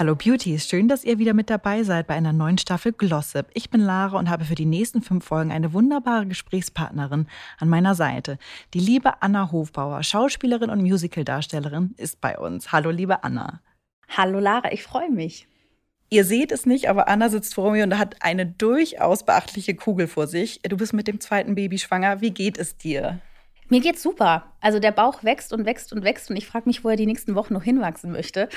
Hallo Beauties, schön, dass ihr wieder mit dabei seid bei einer neuen Staffel Glossip. Ich bin Lara und habe für die nächsten fünf Folgen eine wunderbare Gesprächspartnerin an meiner Seite. Die liebe Anna Hofbauer, Schauspielerin und Musicaldarstellerin, ist bei uns. Hallo liebe Anna. Hallo Lara, ich freue mich. Ihr seht es nicht, aber Anna sitzt vor mir und hat eine durchaus beachtliche Kugel vor sich. Du bist mit dem zweiten Baby schwanger. Wie geht es dir? Mir geht's super. Also der Bauch wächst und wächst und wächst und ich frage mich, wo er die nächsten Wochen noch hinwachsen möchte.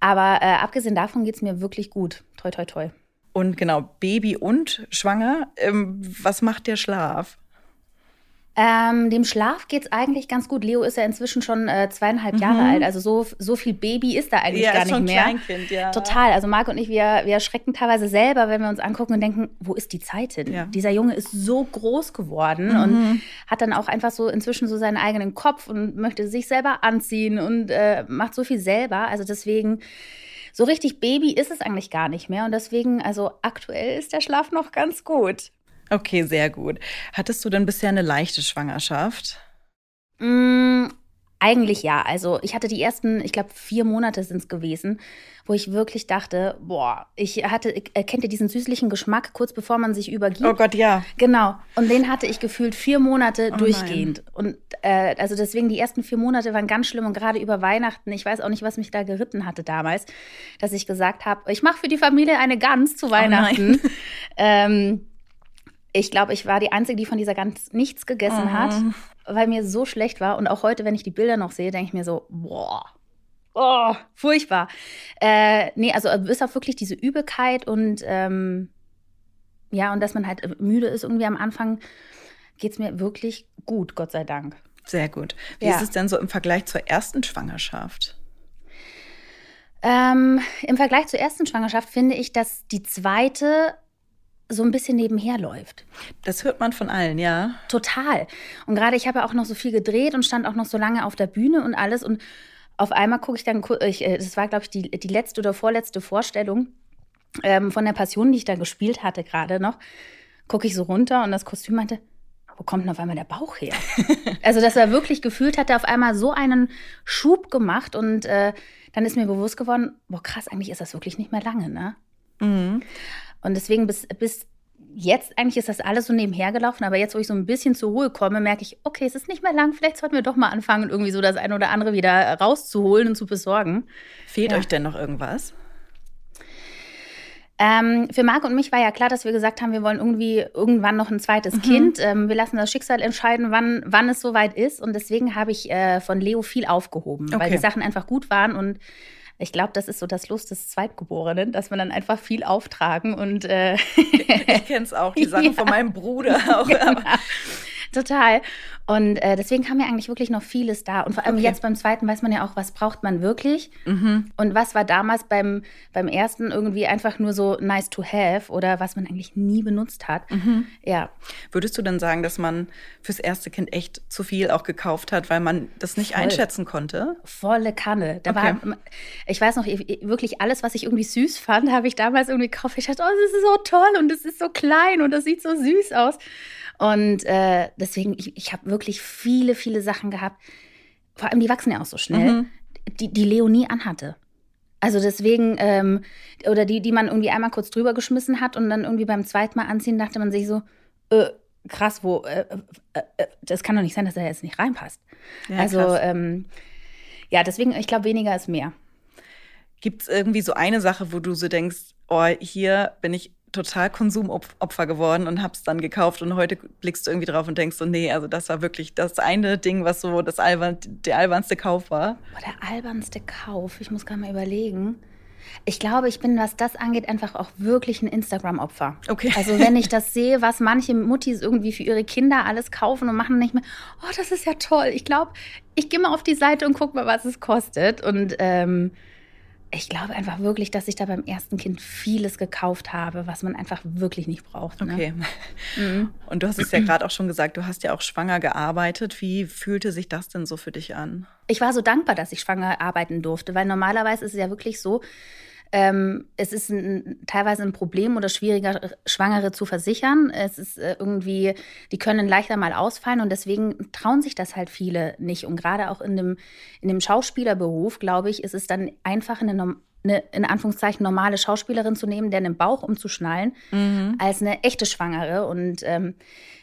Aber äh, abgesehen davon geht's mir wirklich gut. Toi, toi, toi. Und genau, Baby und schwanger. Ähm, was macht der Schlaf? Ähm, dem Schlaf geht's eigentlich ganz gut. Leo ist ja inzwischen schon äh, zweieinhalb mhm. Jahre alt. Also so, so viel Baby ist da eigentlich ja, gar nicht schon mehr. Kleinkind, ja. Total. Also Marc und ich, wir, wir erschrecken teilweise selber, wenn wir uns angucken und denken, wo ist die Zeit hin? Ja. Dieser Junge ist so groß geworden Mhm. und hat dann auch einfach so inzwischen so seinen eigenen Kopf und möchte sich selber anziehen und äh, macht so viel selber. Also deswegen. So richtig Baby ist es eigentlich gar nicht mehr. Und deswegen, also aktuell ist der Schlaf noch ganz gut. Okay, sehr gut. Hattest du denn bisher eine leichte Schwangerschaft? Mm, eigentlich ja. Also ich hatte die ersten, ich glaube, vier Monate sind es gewesen, wo ich wirklich dachte, boah, ich hatte, äh, kennt ihr diesen süßlichen Geschmack, kurz bevor man sich übergibt? Oh Gott, ja. Genau. Und den hatte ich gefühlt vier Monate Oh durchgehend. Und äh, also deswegen die ersten vier Monate waren ganz schlimm und gerade über Weihnachten, ich weiß auch nicht, was mich da geritten hatte damals, dass ich gesagt habe, ich mache für die Familie eine Gans zu Weihnachten. ähm, ich glaube, ich war die Einzige, die von dieser Gans nichts gegessen Oh. hat, weil mir so schlecht war. Und auch heute, wenn ich die Bilder noch sehe, denke ich mir so, boah. Oh, furchtbar. Äh, nee, also bis auf wirklich diese Übelkeit und ähm, ja, und dass man halt müde ist irgendwie am Anfang, geht's mir wirklich gut, Gott sei Dank. Sehr gut. Wie Ja. ist es denn so im Vergleich zur ersten Schwangerschaft? Ähm, Im Vergleich zur ersten Schwangerschaft finde ich, dass die zweite so ein bisschen nebenher läuft. Das hört man von allen, ja. Total. Und gerade ich habe ja auch noch so viel gedreht und stand auch noch so lange auf der Bühne und alles. Und auf einmal gucke ich dann, ich, äh, das war, glaube ich, die, die letzte oder vorletzte Vorstellung ähm, von der Passion, die ich da gespielt hatte gerade noch, gucke ich so runter und das Kostüm meinte, wo kommt denn auf einmal der Bauch her? also, dass er wirklich gefühlt hat, er auf einmal so einen Schub gemacht und äh, dann ist mir bewusst geworden, boah, krass, eigentlich ist das wirklich nicht mehr lange, ne? Mhm. Und deswegen bis, bis jetzt, eigentlich ist das alles so nebenher gelaufen, aber jetzt, wo ich so ein bisschen zur Ruhe komme, merke ich, okay, es ist nicht mehr lang, vielleicht sollten wir doch mal anfangen, irgendwie so das eine oder andere wieder rauszuholen und zu besorgen. Fehlt Ja. euch denn noch irgendwas? Ähm, für Marc und mich war ja klar, dass wir gesagt haben, wir wollen irgendwie irgendwann noch ein zweites Kind. Ähm, wir lassen das Schicksal entscheiden, wann, wann es soweit ist. Und deswegen habe ich äh, von Leo viel aufgehoben, weil Okay. die Sachen einfach gut waren. Und ich glaube, das ist so das Los des Zweitgeborenen, dass man dann einfach viel auftragen und äh, Ich kenne es auch, die Sachen Ja. von meinem Bruder auch. Aber Total. Und äh, deswegen haben wir eigentlich wirklich noch vieles da. Und vor allem Okay. jetzt beim zweiten weiß man ja auch, was braucht man wirklich. Mhm. Und was war damals beim, beim ersten irgendwie einfach nur so nice to have oder was man eigentlich nie benutzt hat. Mhm. Ja. Würdest du denn sagen, dass man fürs erste Kind echt zu viel auch gekauft hat, weil man das nicht Voll. einschätzen konnte? Volle Kanne. Da Okay. war, ich weiß noch, ich- ich- wirklich alles, was ich irgendwie süß fand, habe ich damals irgendwie gekauft. Ich dachte, oh, das ist so toll und es ist so klein und das sieht so süß aus. Und äh, deswegen, ich, ich habe wirklich viele, viele Sachen gehabt. Vor allem, die wachsen ja auch so schnell, Mhm. die, die Leo nie anhatte. Also deswegen, ähm, oder die, die man irgendwie einmal kurz drüber geschmissen hat und dann irgendwie beim zweiten Mal anziehen, dachte man sich so, äh, krass, wo, äh, äh, äh, das kann doch nicht sein, dass er jetzt nicht reinpasst. Ja, also, ähm, ja, deswegen, ich glaube, weniger ist mehr. Gibt es irgendwie so eine Sache, wo du so denkst, oh, hier bin ich total Konsumopfer geworden und hab's dann gekauft und heute blickst du irgendwie drauf und denkst so, nee, also das war wirklich das eine Ding, was so das albern, der albernste Kauf war. Boah, der albernste Kauf, ich muss gerade mal überlegen. Ich glaube, ich bin, was das angeht, einfach auch wirklich ein Instagram-Opfer. Okay. Also wenn ich das sehe, was manche Muttis irgendwie für ihre Kinder alles kaufen und machen nicht mehr, oh, das ist ja toll. Ich glaube, ich gehe mal auf die Seite und gucke mal, was es kostet. Und ähm, ich glaube einfach wirklich, dass ich da beim ersten Kind vieles gekauft habe, was man einfach wirklich nicht braucht. Ne? Okay. Mhm. Und du hast es ja gerade auch schon gesagt, du hast ja auch schwanger gearbeitet. Wie fühlte sich das denn so für dich an? Ich war so dankbar, dass ich schwanger arbeiten durfte, weil normalerweise ist es ja wirklich so, ähm, es ist ein, teilweise ein Problem oder schwieriger, Schwangere zu versichern. Es ist äh, irgendwie, die können leichter mal ausfallen und deswegen trauen sich das halt viele nicht. Und gerade auch in dem, in dem Schauspielerberuf, glaube ich, ist es dann einfach eine eine in Anführungszeichen normale Schauspielerin zu nehmen, der einen Bauch umzuschnallen, mhm. als eine echte Schwangere. Und ähm,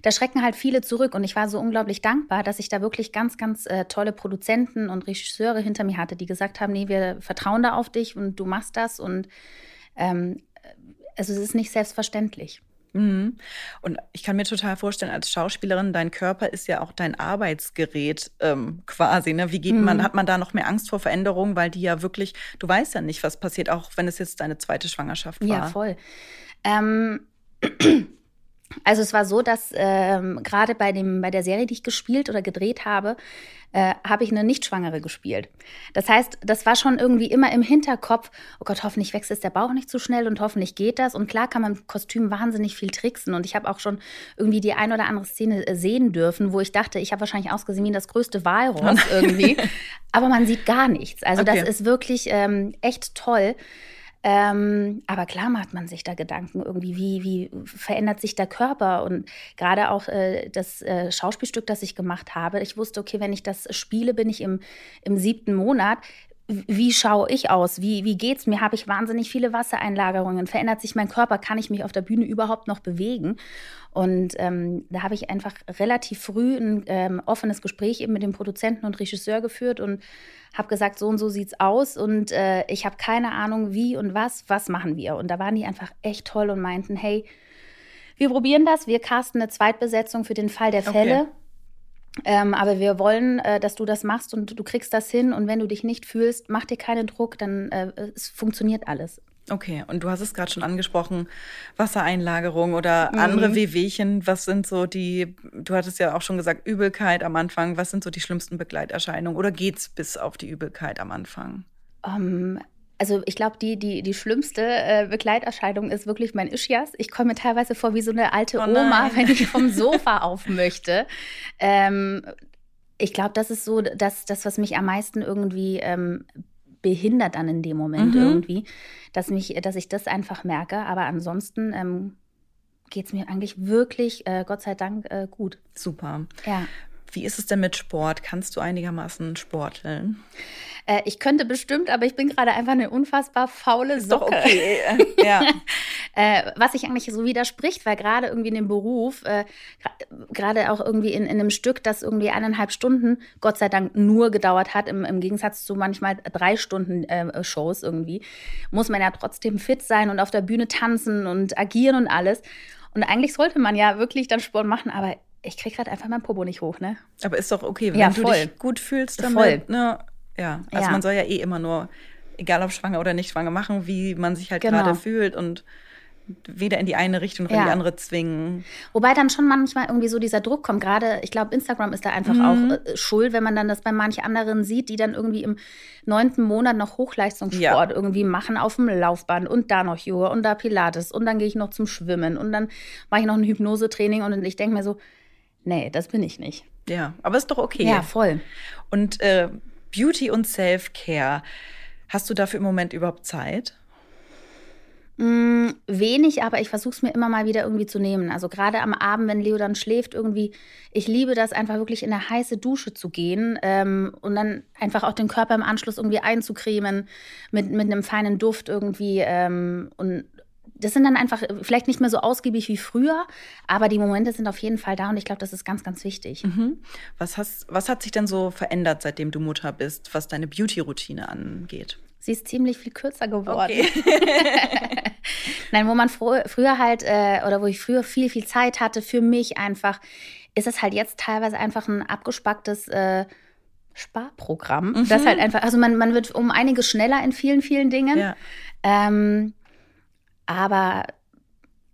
da schrecken halt viele zurück. Und ich war so unglaublich dankbar, dass ich da wirklich ganz, ganz äh, tolle Produzenten und Regisseure hinter mir hatte, die gesagt haben, nee, wir vertrauen da auf dich und du machst das. Und ähm, also es ist nicht selbstverständlich. Mhm. Und ich kann mir total vorstellen, als Schauspielerin, dein Körper ist ja auch dein Arbeitsgerät ähm, quasi. Ne? Wie geht mhm. man, hat man da noch mehr Angst vor Veränderungen, weil die ja wirklich, du weißt ja nicht, was passiert, auch wenn es jetzt deine zweite Schwangerschaft war. Ja, voll. Ähm, also es war so, dass ähm, gerade bei, bei der Serie, die ich gespielt oder gedreht habe, äh, habe ich eine Nichtschwangere gespielt. Das heißt, das war schon irgendwie immer im Hinterkopf, oh Gott, hoffentlich wächst jetzt der Bauch nicht zu schnell und hoffentlich geht das. Und klar kann man im Kostüm wahnsinnig viel tricksen. Und ich habe auch schon irgendwie die ein oder andere Szene äh, sehen dürfen, wo ich dachte, ich habe wahrscheinlich ausgesehen wie das größte Walross irgendwie. Aber man sieht gar nichts. Also okay. das ist wirklich ähm, echt toll. Ähm, aber klar macht man sich da Gedanken irgendwie, wie, wie verändert sich der Körper? Und gerade auch äh, das äh, Schauspielstück, das ich gemacht habe, ich wusste, okay, wenn ich das spiele, bin ich im, im siebten Monat. Wie schaue ich aus? Wie, wie geht's mir? Habe ich wahnsinnig viele Wassereinlagerungen? Verändert sich mein Körper? Kann ich mich auf der Bühne überhaupt noch bewegen? Und ähm, da habe ich einfach relativ früh ein ähm, offenes Gespräch eben mit dem Produzenten und Regisseur geführt und habe gesagt, so und so sieht's aus und äh, ich habe keine Ahnung, wie und was, was machen wir? Und da waren die einfach echt toll und meinten, hey, wir probieren das, wir casten eine Zweitbesetzung für den Fall der Fälle. Okay. Ähm, aber wir wollen, äh, dass du das machst und du kriegst das hin. Und wenn du dich nicht fühlst, mach dir keinen Druck, dann äh, es funktioniert alles. Okay, und du hast es gerade schon angesprochen, Wassereinlagerung oder mhm. andere Wehwehchen. Was sind so die, du hattest ja auch schon gesagt, Übelkeit am Anfang. Was sind so die schlimmsten Begleiterscheinungen oder geht's bis auf die Übelkeit am Anfang? Um, ähm, also ich glaube, die, die, die schlimmste äh, Begleiterscheinung ist wirklich mein Ischias. Ich komme mir teilweise vor wie so eine alte oh Oma, wenn ich vom Sofa auf möchte. Ähm, ich glaube, das ist so das, das, was mich am meisten irgendwie ähm, behindert dann in dem Moment mhm. irgendwie, dass, mich, dass ich das einfach merke. Aber ansonsten ähm, geht es mir eigentlich wirklich, äh, Gott sei Dank, äh, gut. Super. Ja. Wie ist es denn mit Sport? Kannst du einigermaßen sporteln? Äh, ich könnte bestimmt, aber ich bin gerade einfach eine unfassbar faule Socke. Ist doch okay. ja. äh, was sich eigentlich so widerspricht, weil gerade irgendwie in dem Beruf, äh, gerade auch irgendwie in, in einem Stück, das irgendwie eineinhalb Stunden, Gott sei Dank, nur gedauert hat, im, im Gegensatz zu manchmal drei Stunden äh, Shows irgendwie, muss man ja trotzdem fit sein und auf der Bühne tanzen und agieren und alles. Und eigentlich sollte man ja wirklich dann Sport machen, aber ich kriege gerade einfach mein Popo nicht hoch, ne? Aber ist doch okay, wenn ja, du dich gut fühlst damit. Voll. Ne? Ja, also ja. man soll ja eh immer nur, egal ob schwanger oder nicht schwanger, machen, wie man sich halt genau. gerade fühlt und weder in die eine Richtung noch ja. in die andere zwingen. Wobei dann schon manchmal irgendwie so dieser Druck kommt. Gerade, ich glaube, Instagram ist da einfach mhm. auch äh, schuld, wenn man dann das bei manchen anderen sieht, die dann irgendwie im neunten Monat noch Hochleistungssport ja. irgendwie machen auf dem Laufband und da noch Yoga und da Pilates und dann gehe ich noch zum Schwimmen und dann mache ich noch ein Hypnosetraining und ich denke mir so, nee, das bin ich nicht. Ja, aber ist doch okay. Ja, voll. Und äh, Beauty und Self-Care, hast du dafür im Moment überhaupt Zeit? Mm, wenig, aber ich versuche es mir immer mal wieder irgendwie zu nehmen. Also gerade am Abend, wenn Leo dann schläft, irgendwie, ich liebe das einfach wirklich in eine heiße Dusche zu gehen ähm, und dann einfach auch den Körper im Anschluss irgendwie einzucremen mit, mit einem feinen Duft irgendwie ähm, und das sind dann einfach vielleicht nicht mehr so ausgiebig wie früher, aber die Momente sind auf jeden Fall da und ich glaube, das ist ganz, ganz wichtig. Mhm. Was, hast, was hat sich denn so verändert, seitdem du Mutter bist, was deine Beauty-Routine angeht? Sie ist ziemlich viel kürzer geworden. Okay. Nein, wo man fr früher halt, äh, oder wo ich früher viel, viel Zeit hatte für mich einfach, ist es halt jetzt teilweise einfach ein abgespacktes äh, Sparprogramm. Mhm. Das halt einfach, also man, man wird um einiges schneller in vielen, vielen Dingen. Ja. Ähm, aber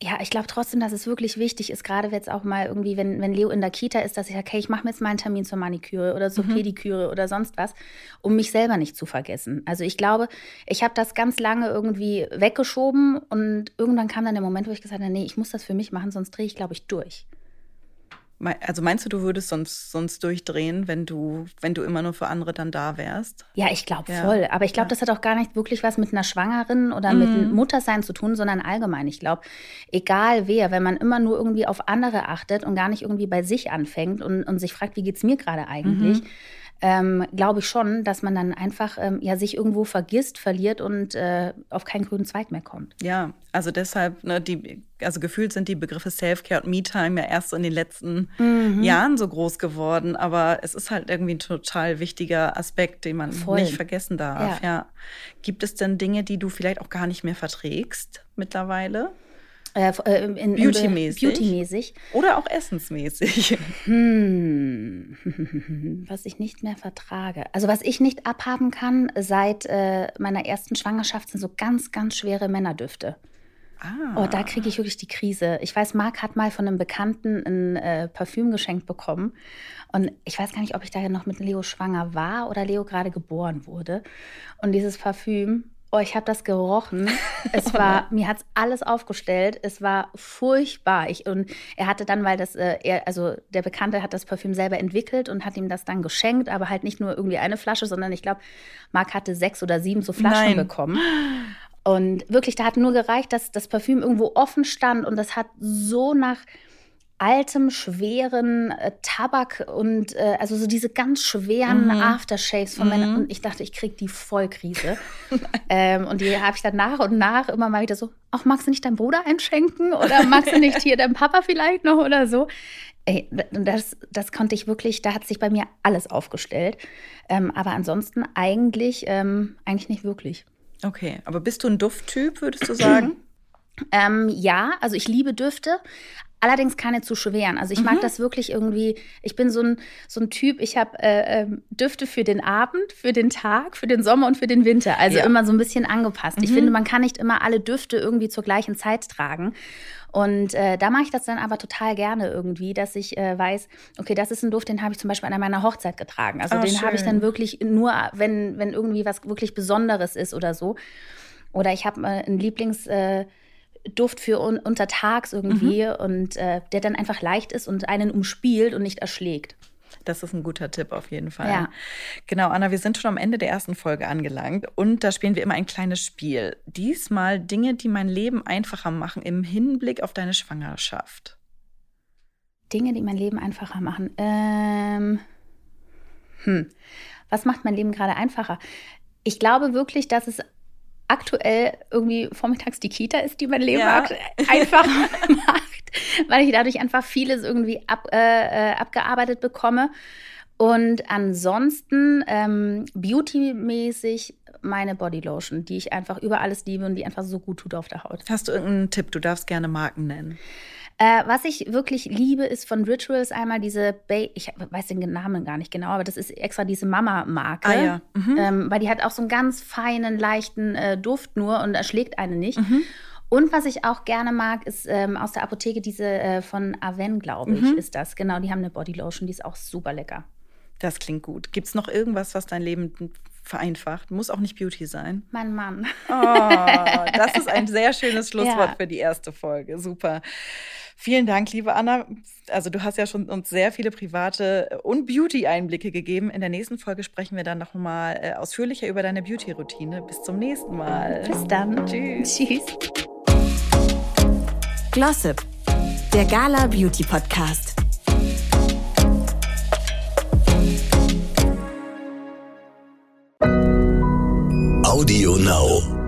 ja, ich glaube trotzdem, dass es wirklich wichtig ist, gerade jetzt auch mal irgendwie, wenn, wenn Leo in der Kita ist, dass ich sage, okay, ich mache mir jetzt mal einen Termin zur Maniküre oder zur mhm. Pediküre oder sonst was, um mich selber nicht zu vergessen. Also ich glaube, ich habe das ganz lange irgendwie weggeschoben und irgendwann kam dann der Moment, wo ich gesagt habe, nee, ich muss das für mich machen, sonst drehe ich, glaube ich, durch. Also meinst du, du würdest sonst, sonst durchdrehen, wenn du, wenn du immer nur für andere dann da wärst? Ja, ich glaube ja. voll. Aber ich glaube, ja. das hat auch gar nicht wirklich was mit einer Schwangeren oder mhm. mit Muttersein zu tun, sondern allgemein. Ich glaube, egal wer, wenn man immer nur irgendwie auf andere achtet und gar nicht irgendwie bei sich anfängt und, und sich fragt, wie geht es mir gerade eigentlich, mhm ähm, glaube ich schon, dass man dann einfach ähm, ja sich irgendwo vergisst, verliert und äh, auf keinen grünen Zweig mehr kommt. Ja, also deshalb, ne, die, also gefühlt sind die Begriffe Self-Care und Me-Time ja erst so in den letzten mhm. Jahren so groß geworden, aber es ist halt irgendwie ein total wichtiger Aspekt, den man Voll. nicht vergessen darf. Ja. ja. Gibt es denn Dinge, die du vielleicht auch gar nicht mehr verträgst mittlerweile? Äh, äh Beauty-mäßig. Beauty Oder auch essensmäßig. Hm. Was ich nicht mehr vertrage. Also was ich nicht abhaben kann seit äh, meiner ersten Schwangerschaft sind so ganz, ganz schwere Männerdüfte. Ah. Oh, da kriege ich wirklich die Krise. Ich weiß, Marc hat mal von einem Bekannten ein äh, Parfüm geschenkt bekommen. Und ich weiß gar nicht, ob ich da noch mit Leo schwanger war oder Leo gerade geboren wurde. Und dieses Parfüm, Oh, ich habe das gerochen. Es war, mir hat es alles aufgestellt. Es war furchtbar. Ich, und er hatte dann, weil das, äh, er, also der Bekannte hat das Parfüm selber entwickelt und hat ihm das dann geschenkt, aber halt nicht nur irgendwie eine Flasche, sondern ich glaube, Marc hatte sechs oder sieben so Flaschen Nein. bekommen. Und wirklich, da hat nur gereicht, dass das Parfüm irgendwo offen stand und das hat so nach altem, schweren äh, Tabak und äh, also so diese ganz schweren mhm. Aftershaves von mhm. Männern. Und ich dachte, ich kriege die Vollkrise. ähm, und die habe ich dann nach und nach immer mal wieder so, ach, magst du nicht deinem Bruder einschenken? Oder magst du nicht hier deinem Papa vielleicht noch oder so? Ey, das, das konnte ich wirklich, da hat sich bei mir alles aufgestellt. Ähm, aber ansonsten eigentlich, ähm, eigentlich nicht wirklich. Okay, aber bist du ein Dufttyp, würdest du sagen? Ähm, ja, also ich liebe Düfte, Allerdings keine zu schweren. Also ich mag mhm. das wirklich irgendwie. Ich bin so ein, so ein Typ, ich habe äh, ähm, Düfte für den Abend, für den Tag, für den Sommer und für den Winter. Also ja. immer so ein bisschen angepasst. Mhm. Ich finde, man kann nicht immer alle Düfte irgendwie zur gleichen Zeit tragen. Und äh, da mache ich das dann aber total gerne irgendwie, dass ich äh, weiß, okay, das ist ein Duft, den habe ich zum Beispiel an meiner Hochzeit getragen. Also oh, den habe ich dann wirklich nur, wenn, wenn irgendwie was wirklich Besonderes ist oder so. Oder ich habe äh, einen Lieblings äh, Duft für un untertags irgendwie mhm. und äh, der dann einfach leicht ist und einen umspielt und nicht erschlägt. Das ist ein guter Tipp auf jeden Fall. Ja. Genau, Anna, wir sind schon am Ende der ersten Folge angelangt und da spielen wir immer ein kleines Spiel. Diesmal Dinge, die mein Leben einfacher machen im Hinblick auf deine Schwangerschaft. Dinge, die mein Leben einfacher machen. Ähm, hm. Was macht mein Leben gerade einfacher? Ich glaube wirklich, dass es aktuell irgendwie vormittags die Kita ist, die mein Leben ja. einfach macht, weil ich dadurch einfach vieles irgendwie ab, äh, äh, abgearbeitet bekomme. Und ansonsten ähm, beauty-mäßig meine Bodylotion, die ich einfach über alles liebe und die einfach so gut tut auf der Haut. Hast du irgendeinen Tipp? Du darfst gerne Marken nennen. Äh, was ich wirklich liebe, ist von Rituals einmal diese, ba ich weiß den Namen gar nicht genau, aber das ist extra diese Mama-Marke. Ah, ja. Mhm. Ähm, weil die hat auch so einen ganz feinen, leichten äh, Duft nur und erschlägt eine nicht. Mhm. Und was ich auch gerne mag, ist ähm, aus der Apotheke diese äh, von Aven, glaube ich, mhm. ist das. Genau, die haben eine Bodylotion, die ist auch super lecker. Das klingt gut. Gibt es noch irgendwas, was dein Leben vereinfacht? Muss auch nicht Beauty sein. Mein Mann. Oh, das ist ein sehr schönes Schlusswort ja. für die erste Folge. Super. Vielen Dank, liebe Anna. Also du hast ja schon uns sehr viele private und Beauty-Einblicke gegeben. In der nächsten Folge sprechen wir dann noch mal äh, ausführlicher über deine Beauty-Routine. Bis zum nächsten Mal. Bis dann. Tschüss. Tschüss. Glossip, der Gala Beauty Podcast. Audio Now.